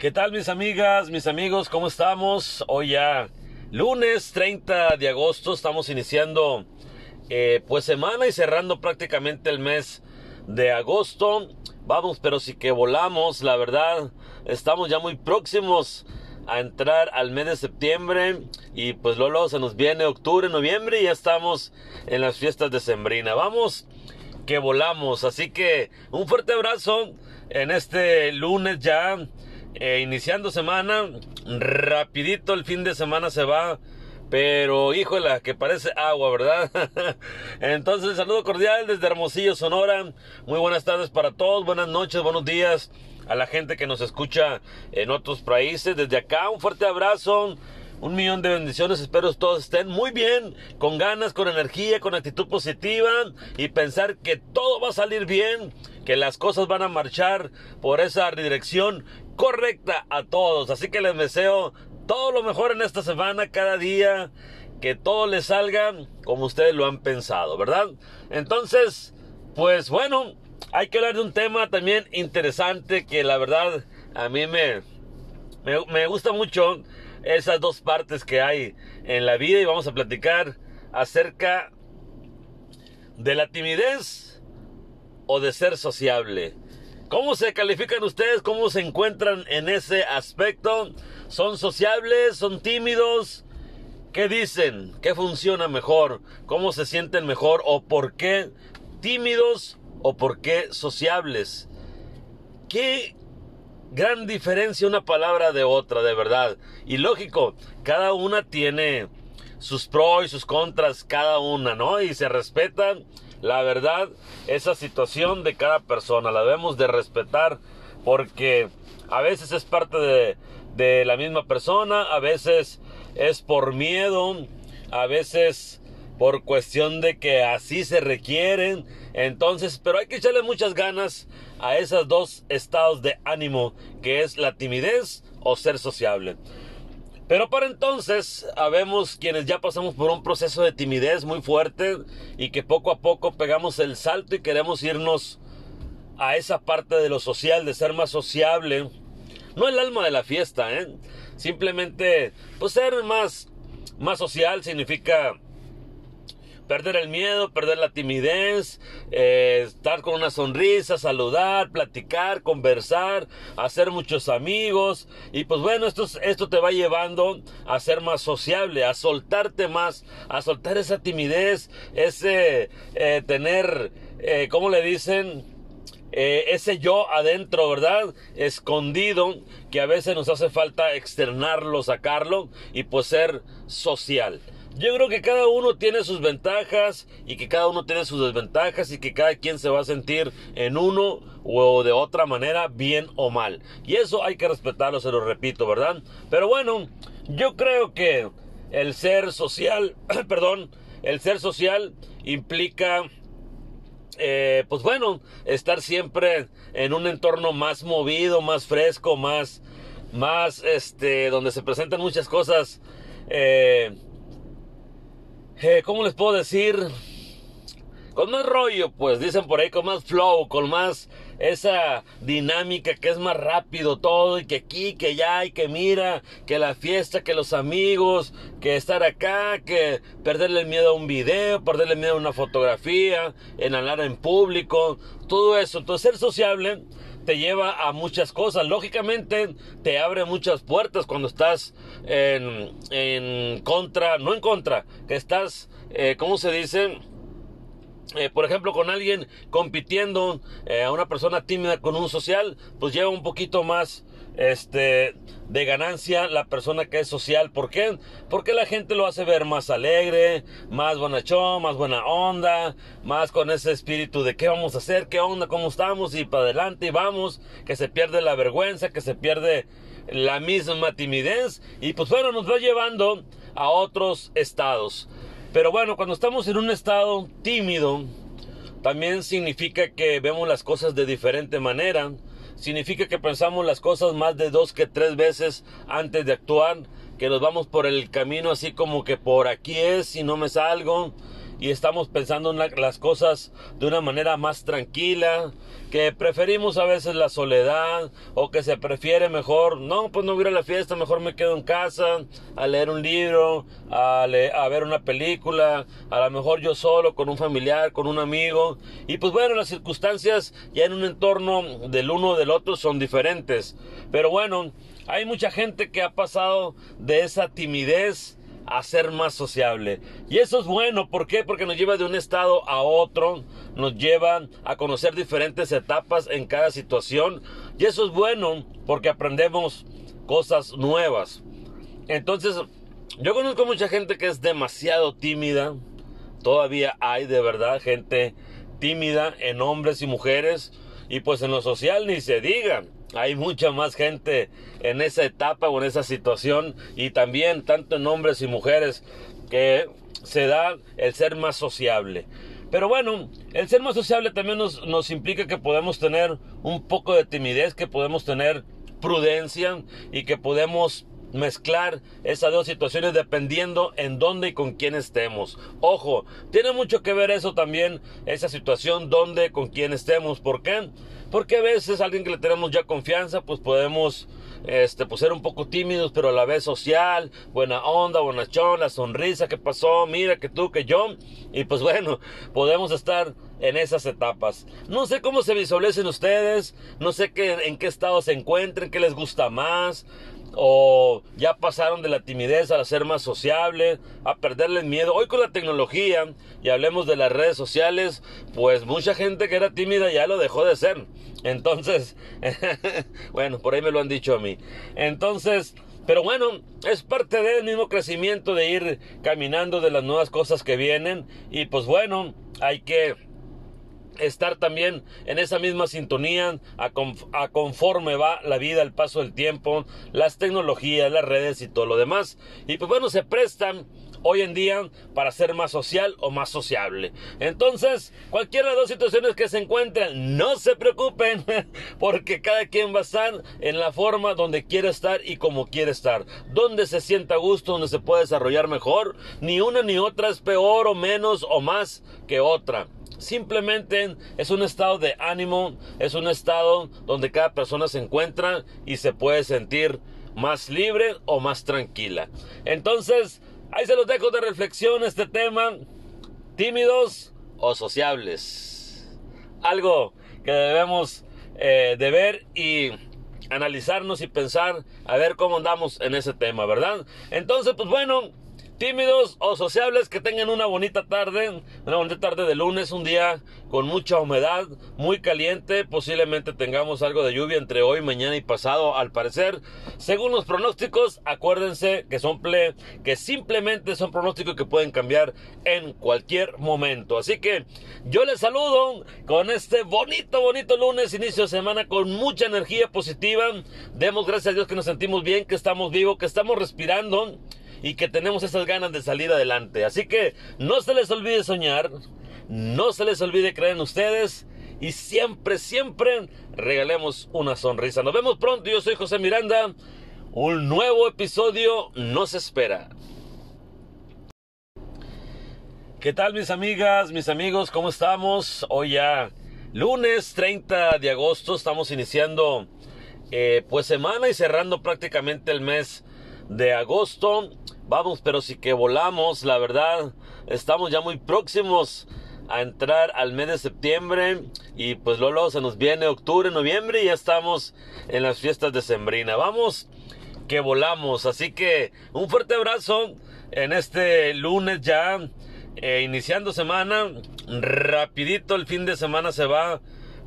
¿Qué tal mis amigas, mis amigos? ¿Cómo estamos? Hoy ya lunes 30 de agosto estamos iniciando eh, pues semana y cerrando prácticamente el mes de agosto. Vamos, pero sí que volamos, la verdad. Estamos ya muy próximos a entrar al mes de septiembre y pues luego se nos viene octubre, noviembre y ya estamos en las fiestas de Sembrina. Vamos que volamos, así que un fuerte abrazo en este lunes ya eh, iniciando semana, rapidito el fin de semana se va. Pero híjola, que parece agua, ¿verdad? Entonces, saludo cordial desde Hermosillo, Sonora. Muy buenas tardes para todos, buenas noches, buenos días a la gente que nos escucha en otros países. Desde acá, un fuerte abrazo. Un millón de bendiciones, espero todos estén muy bien, con ganas, con energía, con actitud positiva y pensar que todo va a salir bien, que las cosas van a marchar por esa dirección correcta a todos. Así que les deseo todo lo mejor en esta semana, cada día, que todo les salga como ustedes lo han pensado, ¿verdad? Entonces, pues bueno, hay que hablar de un tema también interesante que la verdad a mí me, me, me gusta mucho esas dos partes que hay en la vida y vamos a platicar acerca de la timidez o de ser sociable. ¿Cómo se califican ustedes? ¿Cómo se encuentran en ese aspecto? ¿Son sociables? ¿Son tímidos? ¿Qué dicen? ¿Qué funciona mejor? ¿Cómo se sienten mejor? ¿O por qué tímidos o por qué sociables? ¿Qué gran diferencia una palabra de otra, de verdad. Y lógico, cada una tiene sus pros y sus contras, cada una, ¿no? Y se respetan, la verdad, esa situación de cada persona, la debemos de respetar porque a veces es parte de, de la misma persona, a veces es por miedo, a veces por cuestión de que así se requieren. Entonces, pero hay que echarle muchas ganas a esos dos estados de ánimo, que es la timidez o ser sociable. Pero para entonces, habemos quienes ya pasamos por un proceso de timidez muy fuerte y que poco a poco pegamos el salto y queremos irnos a esa parte de lo social, de ser más sociable. No el alma de la fiesta, ¿eh? Simplemente, pues ser más, más social significa perder el miedo, perder la timidez, eh, estar con una sonrisa, saludar, platicar, conversar, hacer muchos amigos. Y pues bueno, esto, esto te va llevando a ser más sociable, a soltarte más, a soltar esa timidez, ese eh, tener, eh, ¿cómo le dicen? Eh, ese yo adentro, ¿verdad? Escondido, que a veces nos hace falta externarlo, sacarlo y pues ser social. Yo creo que cada uno tiene sus ventajas y que cada uno tiene sus desventajas y que cada quien se va a sentir en uno o de otra manera bien o mal. Y eso hay que respetarlo, se lo repito, ¿verdad? Pero bueno, yo creo que el ser social, perdón, el ser social implica eh, pues bueno, estar siempre en un entorno más movido, más fresco, más, más, este, donde se presentan muchas cosas, eh, eh, ¿cómo les puedo decir? Con más rollo, pues, dicen por ahí, con más flow, con más esa dinámica que es más rápido todo y que aquí, que ya y que mira, que la fiesta, que los amigos, que estar acá, que perderle el miedo a un video, perderle el miedo a una fotografía, en hablar en público, todo eso. Entonces ser sociable te lleva a muchas cosas. Lógicamente te abre muchas puertas cuando estás en, en contra, no en contra, que estás, eh, ¿cómo se dice? Eh, por ejemplo, con alguien compitiendo, eh, a una persona tímida con un social, pues lleva un poquito más este, de ganancia la persona que es social. ¿Por qué? Porque la gente lo hace ver más alegre, más bonachón, más buena onda, más con ese espíritu de qué vamos a hacer, qué onda, cómo estamos y para adelante y vamos, que se pierde la vergüenza, que se pierde la misma timidez y pues bueno, nos va llevando a otros estados. Pero bueno, cuando estamos en un estado tímido, también significa que vemos las cosas de diferente manera. Significa que pensamos las cosas más de dos que tres veces antes de actuar. Que nos vamos por el camino así como que por aquí es y no me salgo. Y estamos pensando en las cosas de una manera más tranquila, que preferimos a veces la soledad o que se prefiere mejor, no, pues no voy a la fiesta, mejor me quedo en casa a leer un libro, a, a ver una película, a lo mejor yo solo, con un familiar, con un amigo. Y pues bueno, las circunstancias ya en un entorno del uno o del otro son diferentes. Pero bueno, hay mucha gente que ha pasado de esa timidez a ser más sociable. Y eso es bueno, ¿por qué? Porque nos lleva de un estado a otro, nos lleva a conocer diferentes etapas en cada situación. Y eso es bueno porque aprendemos cosas nuevas. Entonces, yo conozco mucha gente que es demasiado tímida. Todavía hay de verdad gente tímida en hombres y mujeres. Y pues en lo social ni se diga hay mucha más gente en esa etapa o en esa situación y también tanto en hombres y mujeres que se da el ser más sociable. Pero bueno, el ser más sociable también nos, nos implica que podemos tener un poco de timidez, que podemos tener prudencia y que podemos mezclar esas dos situaciones dependiendo en dónde y con quién estemos. Ojo, tiene mucho que ver eso también, esa situación, dónde, con quién estemos. ¿Por qué? Porque a veces alguien que le tenemos ya confianza, pues podemos este, pues ser un poco tímidos, pero a la vez social, buena onda, buena la sonrisa, ¿qué pasó? Mira que tú, que yo. Y pues bueno, podemos estar en esas etapas. No sé cómo se visualicen ustedes, no sé qué, en qué estado se encuentren, qué les gusta más o ya pasaron de la timidez a ser más sociable, a perderle miedo. Hoy con la tecnología, y hablemos de las redes sociales, pues mucha gente que era tímida ya lo dejó de ser. Entonces, bueno, por ahí me lo han dicho a mí. Entonces, pero bueno, es parte del mismo crecimiento de ir caminando de las nuevas cosas que vienen. Y pues bueno, hay que estar también en esa misma sintonía a, conforme va la vida, el paso del tiempo, las tecnologías, las redes y todo lo demás. Y pues bueno, se prestan hoy en día para ser más social o más sociable. Entonces, cualquiera de las dos situaciones que se encuentren, no se preocupen, porque cada quien va a estar en la forma donde quiere estar y como quiere estar, donde se sienta a gusto, donde se puede desarrollar mejor. Ni una ni otra es peor o menos o más que otra. Simplemente es un estado de ánimo, es un estado donde cada persona se encuentra y se puede sentir más libre o más tranquila. Entonces, ahí se los dejo de reflexión este tema, tímidos o sociables. Algo que debemos eh, de ver y analizarnos y pensar a ver cómo andamos en ese tema, ¿verdad? Entonces, pues bueno, tímidos o sociables que tengan una bonita tarde, una bonita tarde de lunes, un día con mucha humedad, muy caliente, posiblemente tengamos algo de lluvia entre hoy, mañana y pasado, al parecer. Según los pronósticos, acuérdense que son ple, que simplemente son pronósticos que pueden cambiar en cualquier momento. Así que yo les saludo con este bonito, bonito lunes, inicio de semana con mucha energía positiva. Demos gracias a Dios que nos sentimos bien, que estamos vivos, que estamos respirando y que tenemos esas ganas de salir adelante. Así que no se les olvide soñar, no se les olvide creer en ustedes y siempre, siempre regalemos una sonrisa. Nos vemos pronto, yo soy José Miranda. Un nuevo episodio nos espera. ¿Qué tal mis amigas, mis amigos? ¿Cómo estamos? Hoy ya lunes 30 de agosto estamos iniciando eh, pues semana y cerrando prácticamente el mes de agosto. Vamos, pero sí que volamos, la verdad. Estamos ya muy próximos a entrar al mes de septiembre y pues luego se nos viene octubre, noviembre y ya estamos en las fiestas de Sembrina. Vamos, que volamos. Así que un fuerte abrazo en este lunes ya, eh, iniciando semana. Rapidito el fin de semana se va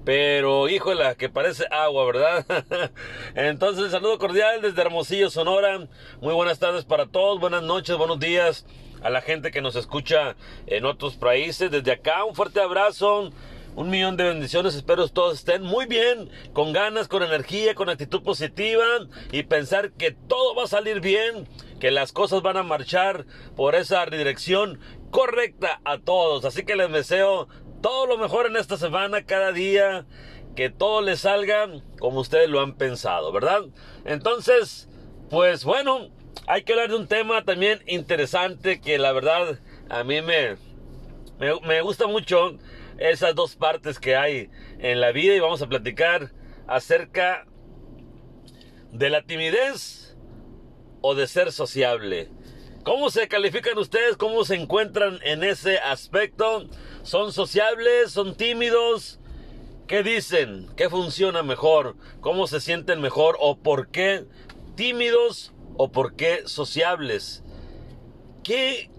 pero híjola, que parece agua, ¿verdad? Entonces, saludo cordial desde Hermosillo, Sonora. Muy buenas tardes para todos, buenas noches, buenos días a la gente que nos escucha en otros países. Desde acá, un fuerte abrazo. Un millón de bendiciones, espero todos estén muy bien, con ganas, con energía, con actitud positiva y pensar que todo va a salir bien, que las cosas van a marchar por esa dirección correcta a todos. Así que les deseo todo lo mejor en esta semana, cada día, que todo les salga como ustedes lo han pensado, ¿verdad? Entonces, pues bueno, hay que hablar de un tema también interesante que la verdad a mí me, Me, me gusta mucho esas dos partes que hay en la vida y vamos a platicar acerca de la timidez o de ser sociable. ¿Cómo se califican ustedes? ¿Cómo se encuentran en ese aspecto? ¿Son sociables? ¿Son tímidos? ¿Qué dicen? ¿Qué funciona mejor? ¿Cómo se sienten mejor? ¿O por qué tímidos o por qué sociables? ¿Qué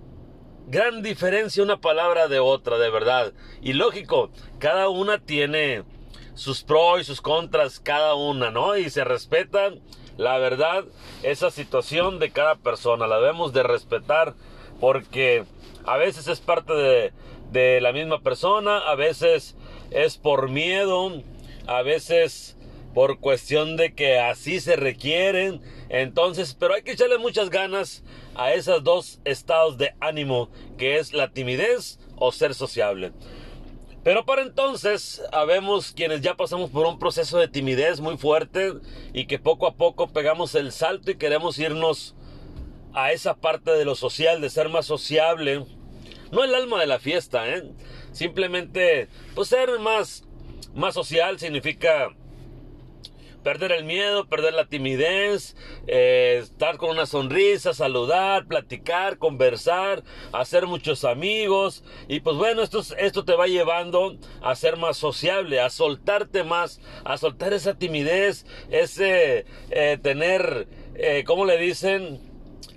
gran diferencia una palabra de otra, de verdad? Y lógico, cada una tiene sus pros y sus contras, cada una, ¿no? Y se respetan, la verdad, esa situación de cada persona, la debemos de respetar porque a veces es parte de, de la misma persona, a veces es por miedo, a veces por cuestión de que así se requieren. Entonces, pero hay que echarle muchas ganas a esos dos estados de ánimo, que es la timidez o ser sociable. Pero para entonces, habemos quienes ya pasamos por un proceso de timidez muy fuerte y que poco a poco pegamos el salto y queremos irnos a esa parte de lo social, de ser más sociable. No el alma de la fiesta, ¿eh? Simplemente, pues ser más, más social significa perder el miedo, perder la timidez, eh, estar con una sonrisa, saludar, platicar, conversar, hacer muchos amigos. Y pues bueno, esto, esto te va llevando a ser más sociable, a soltarte más, a soltar esa timidez, ese eh, tener, eh, ¿cómo le dicen?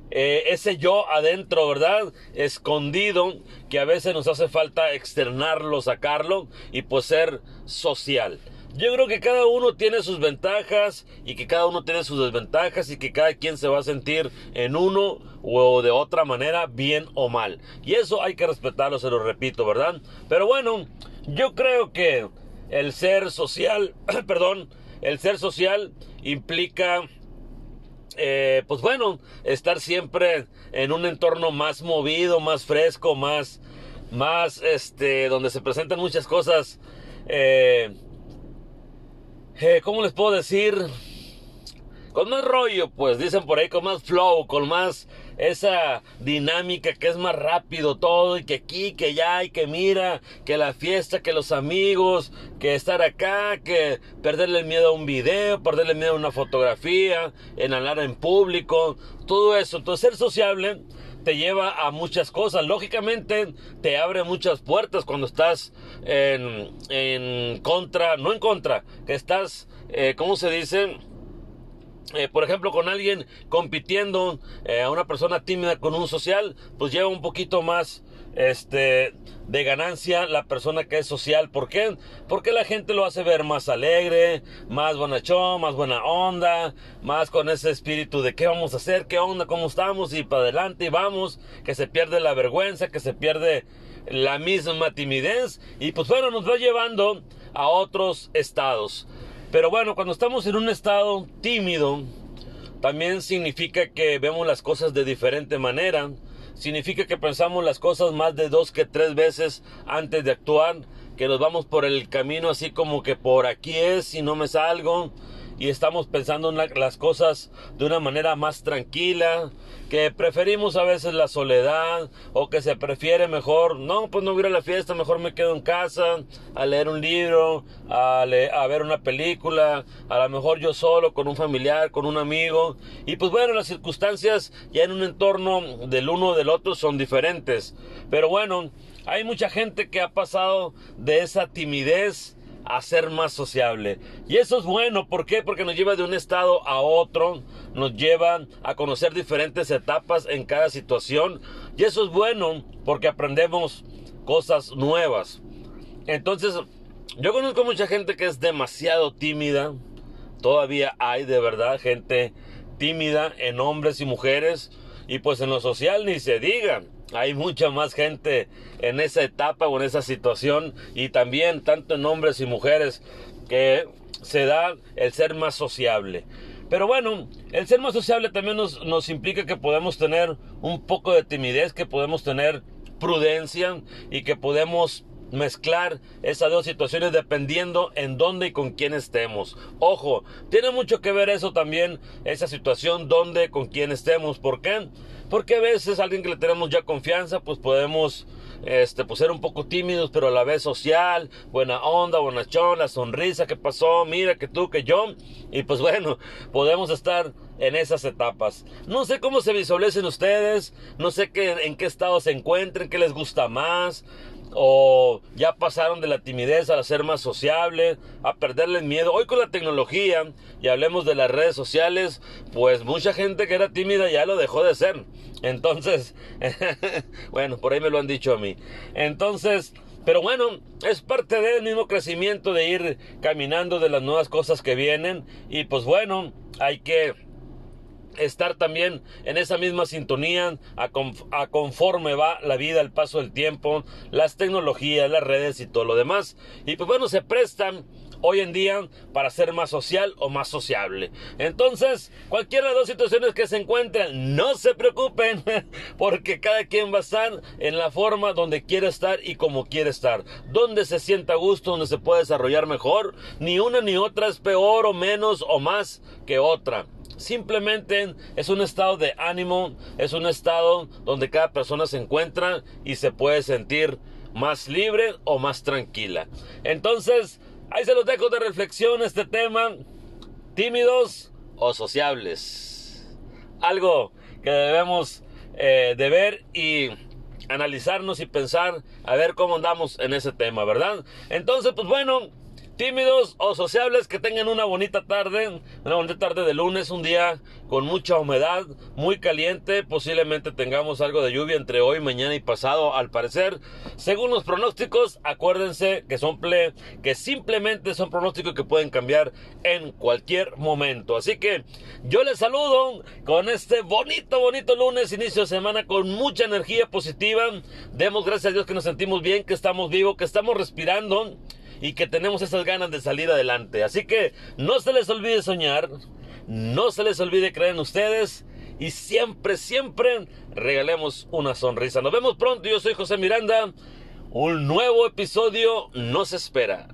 Eh, ese yo adentro, ¿verdad? Escondido, que a veces nos hace falta externarlo, sacarlo y pues ser social. Yo creo que cada uno tiene sus ventajas y que cada uno tiene sus desventajas y que cada quien se va a sentir en uno o de otra manera bien o mal. Y eso hay que respetarlo, se lo repito, ¿verdad? Pero bueno, yo creo que el ser social, perdón, el ser social implica eh, pues bueno, estar siempre en un entorno más movido, más fresco, más, más, este, donde se presentan muchas cosas eh, eh, ¿cómo les puedo decir? Con más rollo, pues dicen por ahí, con más flow, con más esa dinámica que es más rápido todo y que aquí, que ya y que mira, que la fiesta, que los amigos, que estar acá, que perderle el miedo a un video, perderle el miedo a una fotografía, en hablar en público, todo eso. Entonces ser sociable te lleva a muchas cosas. Lógicamente te abre muchas puertas cuando estás en, en contra, no en contra, que estás, eh, ¿cómo se dice? Eh, por ejemplo, con alguien compitiendo, eh, a una persona tímida con un social, pues lleva un poquito más este, de ganancia la persona que es social. ¿Por qué? Porque la gente lo hace ver más alegre, más bonachón, más buena onda, más con ese espíritu de qué vamos a hacer, qué onda, cómo estamos y para adelante y vamos, que se pierde la vergüenza, que se pierde la misma timidez y pues bueno, nos va llevando a otros estados. Pero bueno, cuando estamos en un estado tímido, también significa que vemos las cosas de diferente manera. Significa que pensamos las cosas más de dos que tres veces antes de actuar. Que nos vamos por el camino así como que por aquí es y no me salgo y estamos pensando en las cosas de una manera más tranquila, que preferimos a veces la soledad o que se prefiere mejor, no, pues no voy a la fiesta, mejor me quedo en casa a leer un libro, a, a ver una película, a lo mejor yo solo, con un familiar, con un amigo. Y pues bueno, las circunstancias ya en un entorno del uno o del otro son diferentes. Pero bueno, hay mucha gente que ha pasado de esa timidez a ser más sociable. Y eso es bueno. Porque nos lleva de un estado a otro, nos lleva a conocer diferentes etapas en cada situación. Y eso es bueno porque aprendemos cosas nuevas. Entonces, yo conozco mucha gente que es demasiado tímida. Todavía hay de verdad gente tímida en hombres y mujeres. Y pues en lo social ni se diga hay mucha más gente en esa etapa o en esa situación y también tanto en hombres y mujeres que se da el ser más sociable. Pero bueno, el ser más sociable también nos, nos implica que podemos tener un poco de timidez, que podemos tener prudencia y que podemos mezclar esas dos situaciones dependiendo en dónde y con quién estemos. Ojo, tiene mucho que ver eso también, esa situación, dónde, con quién estemos. ¿Por qué? Porque a veces alguien que le tenemos ya confianza, pues podemos este, pues ser un poco tímidos, pero a la vez social, buena onda, buena chona, sonrisa, ¿qué pasó? Mira que tú, que yo. Y pues bueno, podemos estar en esas etapas. No sé cómo se visualicen ustedes, no sé qué, en qué estado se encuentren, qué les gusta más, o ya pasaron de la timidez a ser más sociable, a perderle el miedo. Hoy con la tecnología, y hablemos de las redes sociales, pues mucha gente que era tímida ya lo dejó de ser. Entonces, bueno, por ahí me lo han dicho a mí. Entonces, pero bueno, es parte del mismo crecimiento de ir caminando de las nuevas cosas que vienen. Y pues bueno, hay que estar también en esa misma sintonía a, conforme va la vida, el paso del tiempo, las tecnologías, las redes y todo lo demás. Y pues bueno, se prestan hoy en día para ser más social o más sociable. Entonces, cualquiera de las dos situaciones que se encuentren, no se preocupen, porque cada quien va a estar en la forma donde quiere estar y como quiere estar, donde se sienta a gusto, donde se puede desarrollar mejor. Ni una ni otra es peor o menos o más que otra. Simplemente es un estado de ánimo, es un estado donde cada persona se encuentra y se puede sentir más libre o más tranquila. Entonces, ahí se los dejo de reflexión este tema, tímidos o sociables. Algo que debemos eh, de ver y analizarnos y pensar a ver cómo andamos en ese tema, ¿verdad? Entonces, pues bueno, tímidos o sociables que tengan una bonita tarde, una bonita tarde de lunes, un día con mucha humedad, muy caliente, posiblemente tengamos algo de lluvia entre hoy, mañana y pasado, al parecer. Según los pronósticos, acuérdense que son ple, que simplemente son pronósticos que pueden cambiar en cualquier momento. Así que yo les saludo con este bonito, bonito lunes, inicio de semana con mucha energía positiva. Demos gracias a Dios que nos sentimos bien, que estamos vivos, que estamos respirando y que tenemos esas ganas de salir adelante. Así que no se les olvide soñar, no se les olvide creer en ustedes y siempre, siempre regalemos una sonrisa. Nos vemos pronto, yo soy José Miranda. Un nuevo episodio nos espera.